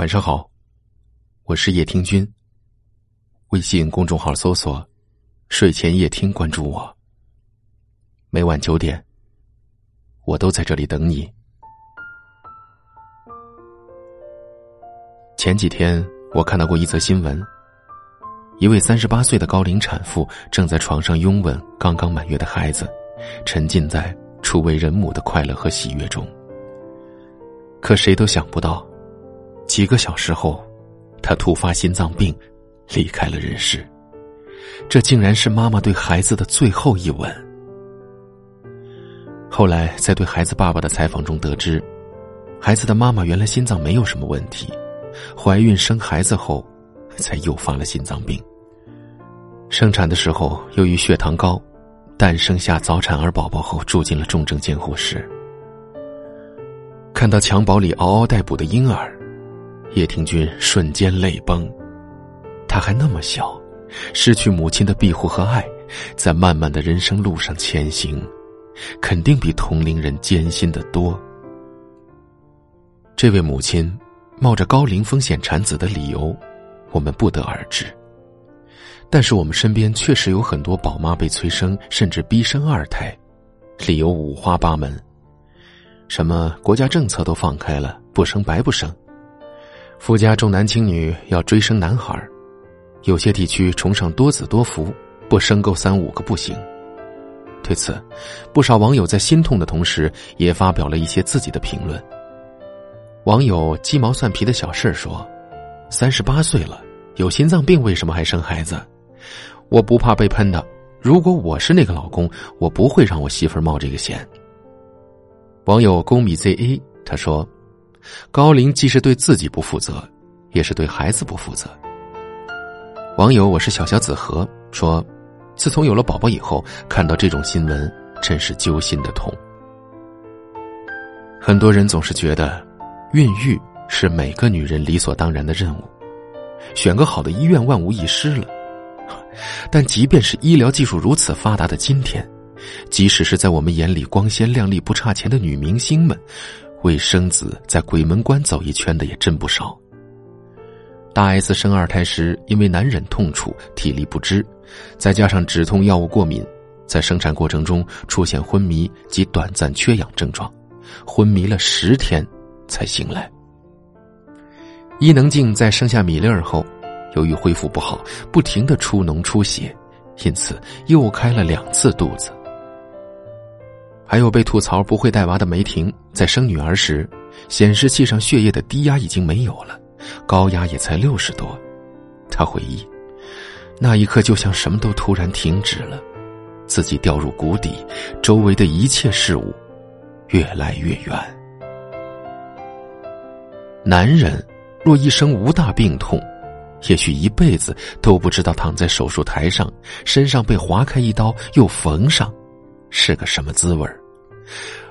晚上好，我是叶听君。微信公众号搜索“睡前夜听”，关注我。每晚九点，我都在这里等你。前几天我看到过一则新闻，一位三十八岁的高龄产妇正在床上拥吻刚刚满月的孩子，沉浸在初为人母的快乐和喜悦中。可谁都想不到，几个小时后，她突发心脏病，离开了人世。这竟然是妈妈对孩子的最后一吻。后来在对孩子爸爸的采访中得知，孩子的妈妈原来心脏没有什么问题，怀孕生孩子后，才诱发了心脏病。生产的时候由于血糖高，诞生下早产儿宝宝后住进了重症监护室。看到襁褓里嗷嗷待哺的婴儿，叶庭君瞬间泪崩。他还那么小，失去母亲的庇护和爱，在漫漫的人生路上前行，肯定比同龄人艰辛的多。这位母亲冒着高龄风险产子的理由，我们不得而知。但是我们身边确实有很多宝妈被催生，甚至逼生二胎，理由五花八门。什么国家政策都放开了，不生白不生。富家重男轻女，要追生男孩有些地区崇尚多子多福，不生够三五个不行。对此，不少网友在心痛的同时，也发表了一些自己的评论。网友鸡毛蒜皮的小事说：“三十八岁了，有心脏病，为什么还生孩子？我不怕被喷的。如果我是那个老公，我不会让我媳妇冒这个险。”网友公米 ZA 他说：“高龄既是对自己不负责，也是对孩子不负责。”网友我是小小子河说：“自从有了宝宝以后，看到这种新闻，真是揪心的痛。”很多人总是觉得，孕育是每个女人理所当然的任务，选个好的医院万无一失了。但即便是医疗技术如此发达的今天，即使是在我们眼里光鲜亮丽、不差钱的女明星们，为生子在鬼门关走一圈的也真不少。大 S 生二胎时，因为难忍痛楚、体力不支，再加上止痛药物过敏，在生产过程中出现昏迷及短暂缺氧症状，昏迷了十天才醒来。伊能静在生下米粒儿后，由于恢复不好，不停的出脓出血，因此又开了两次肚子。还有被吐槽不会带娃的梅婷，在生女儿时，显示器上血液的低压已经没有了，高压也才六十多。她回忆，那一刻就像什么都突然停止了，自己掉入谷底，周围的一切事物越来越远。男人若一生无大病痛，也许一辈子都不知道躺在手术台上，身上被划开一刀又缝上，是个什么滋味儿。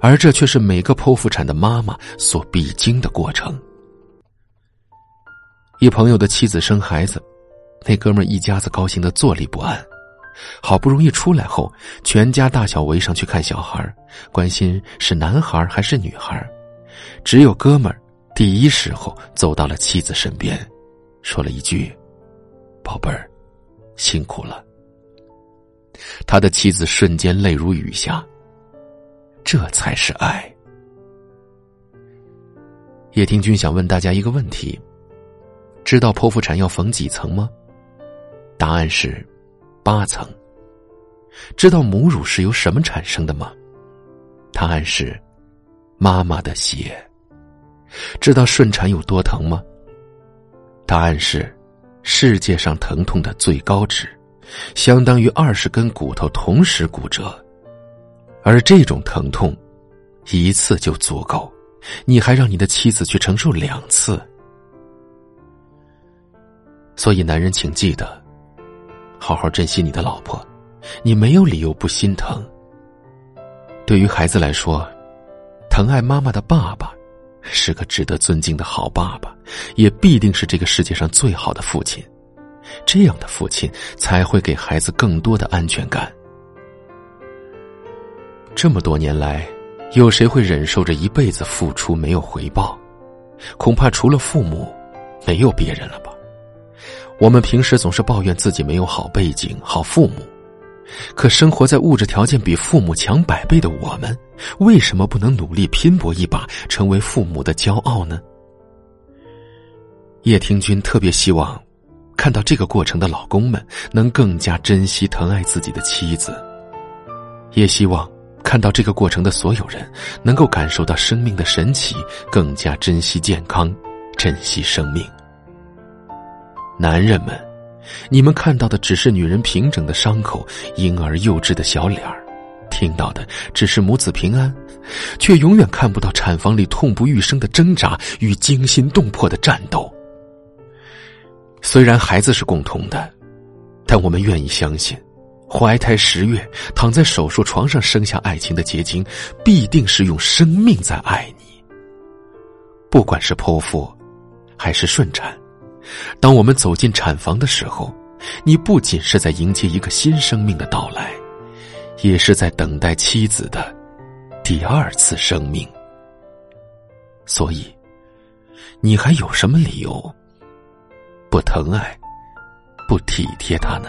而这却是每个剖腹产的妈妈所必经的过程。一朋友的妻子生孩子，那哥们一家子高兴的坐立不安。好不容易出来后，全家大小围上去看小孩，关心是男孩还是女孩。只有哥们儿第一时候走到了妻子身边，说了一句：“宝贝儿，辛苦了。”他的妻子瞬间泪如雨下。这才是爱。叶听君想问大家一个问题：知道剖腹产要缝几层吗？答案是八层。知道母乳是由什么产生的吗？答案是妈妈的血。知道顺产有多疼吗？答案是世界上疼痛的最高值，相当于二十根骨头同时骨折。而这种疼痛，一次就足够，你还让你的妻子去承受两次。所以，男人请记得，好好珍惜你的老婆，你没有理由不心疼。对于孩子来说，疼爱妈妈的爸爸，是个值得尊敬的好爸爸，也必定是这个世界上最好的父亲。这样的父亲才会给孩子更多的安全感。这么多年来，有谁会忍受着一辈子付出没有回报？恐怕除了父母，没有别人了吧？我们平时总是抱怨自己没有好背景、好父母，可生活在物质条件比父母强百倍的我们，为什么不能努力拼搏一把，成为父母的骄傲呢？叶听君特别希望，看到这个过程的老公们能更加珍惜、疼爱自己的妻子，也希望看到这个过程的所有人能够感受到生命的神奇，更加珍惜健康、珍惜生命。男人们，你们看到的只是女人平整的伤口、婴儿幼稚的小脸儿，听到的只是母子平安，却永远看不到产房里痛不欲生的挣扎与惊心动魄的战斗。虽然孩子是共同的，但我们愿意相信，怀胎十月躺在手术床上生下爱情的结晶，必定是用生命在爱你。不管是剖腹，还是顺产。当我们走进产房的时候，你不仅是在迎接一个新生命的到来，也是在等待妻子的第二次生命。所以，你还有什么理由不疼爱、不体贴他呢？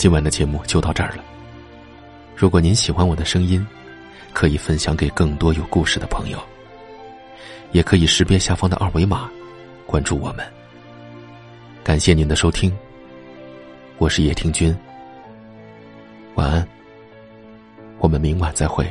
今晚的节目就到这儿了。如果您喜欢我的声音，可以分享给更多有故事的朋友，也可以识别下方的二维码，关注我们。感谢您的收听，我是叶听君，晚安，我们明晚再会。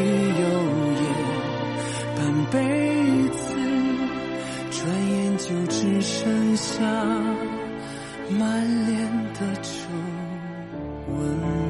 你有夜半辈子转眼就只剩下满脸的皱纹。